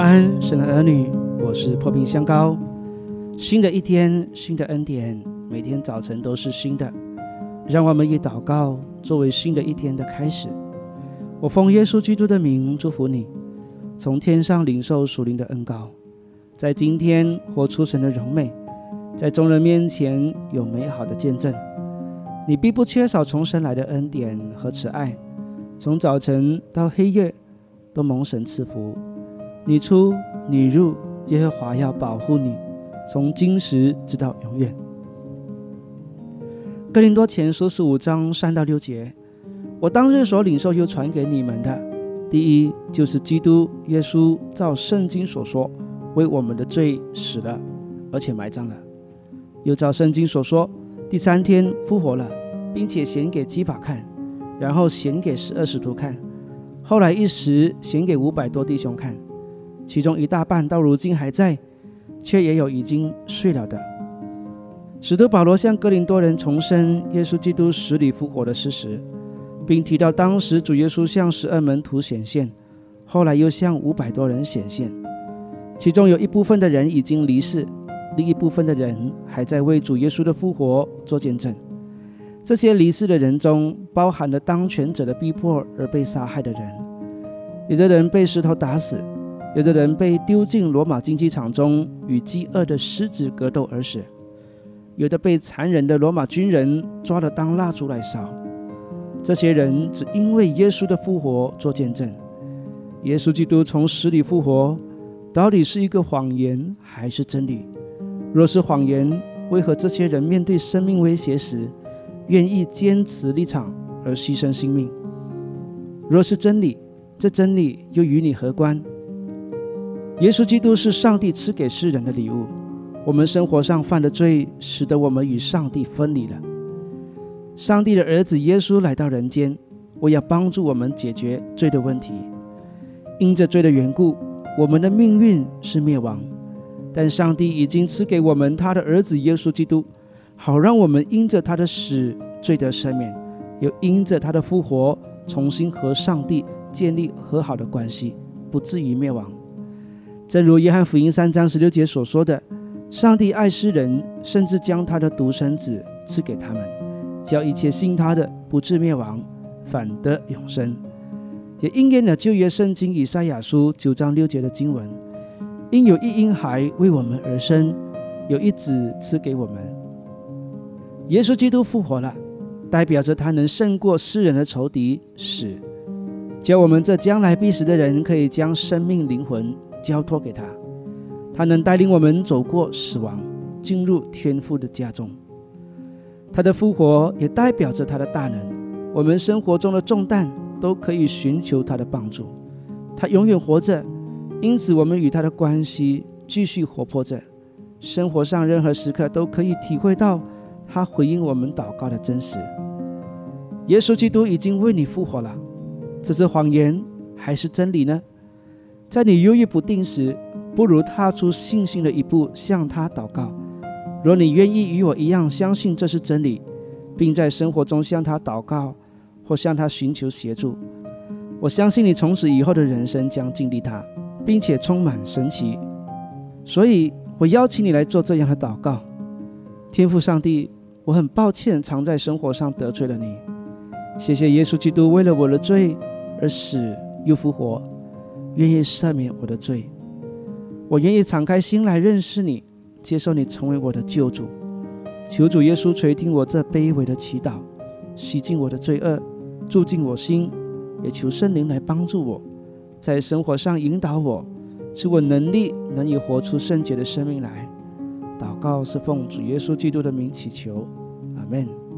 安，神的儿女，我是破冰香膏。新的一天，新的恩典，每天早晨都是新的。让我们以祷告作为新的一天的开始。我奉耶稣基督的名祝福你，从天上领受属灵的恩膏，在今天活出神的荣美，在众人面前有美好的见证。你必不缺少从神来的恩典和慈爱，从早晨到黑夜都蒙神赐福。你出你入，耶和华要保护你，从今时直到永远。哥林多前书十五章三到六节，我当日所领受又传给你们的，第一就是基督耶稣照圣经所说，为我们的罪死了，而且埋葬了；又照圣经所说，第三天复活了，并且显给基法看，然后显给十二使徒看，后来一时显给五百多弟兄看。其中一大半到如今还在，却也有已经睡了的。使徒保罗向哥林多人重申耶稣基督死里复活的事实，并提到当时主耶稣向十二门徒显现，后来又向五百多人显现。其中有一部分的人已经离世，另一部分的人还在为主耶稣的复活做见证。这些离世的人中，包含了当权者的逼迫而被杀害的人，有的人被石头打死。有的人被丢进罗马竞技场中，与饥饿的狮子格斗而死；有的被残忍的罗马军人抓了当蜡烛来烧。这些人只因为耶稣的复活做见证。耶稣基督从死里复活，到底是一个谎言还是真理？若是谎言，为何这些人面对生命威胁时，愿意坚持立场而牺牲性命？若是真理，这真理又与你何关？耶稣基督是上帝赐给世人的礼物。我们生活上犯的罪，使得我们与上帝分离了。上帝的儿子耶稣来到人间，为要帮助我们解决罪的问题。因着罪的缘故，我们的命运是灭亡。但上帝已经赐给我们他的儿子耶稣基督，好让我们因着他的死罪得赦免，又因着他的复活，重新和上帝建立和好的关系，不至于灭亡。正如约翰福音三章十六节所说的：“上帝爱世人，甚至将他的独生子赐给他们，叫一切信他的不至灭亡，反得永生。”也应验了旧约圣经以赛亚书九章六节的经文：“因有一婴孩为我们而生，有一子赐给我们。”耶稣基督复活了，代表着他能胜过世人的仇敌死，叫我们这将来必死的人可以将生命灵魂。交托给他，他能带领我们走过死亡，进入天父的家中。他的复活也代表着他的大能，我们生活中的重担都可以寻求他的帮助。他永远活着，因此我们与他的关系继续活泼着。生活上任何时刻都可以体会到他回应我们祷告的真实。耶稣基督已经为你复活了，这是谎言还是真理呢？在你犹豫不定时，不如踏出信心的一步，向他祷告。若你愿意与我一样相信这是真理，并在生活中向他祷告或向他寻求协助，我相信你从此以后的人生将经历他，并且充满神奇。所以我邀请你来做这样的祷告：天父上帝，我很抱歉常在生活上得罪了你。谢谢耶稣基督为了我的罪而死又复活。愿意赦免我的罪，我愿意敞开心来认识你，接受你成为我的救主。求主耶稣垂听我这卑微的祈祷，洗净我的罪恶，住进我心。也求圣灵来帮助我，在生活上引导我，使我能力能以活出圣洁的生命来。祷告是奉主耶稣基督的名祈求，阿门。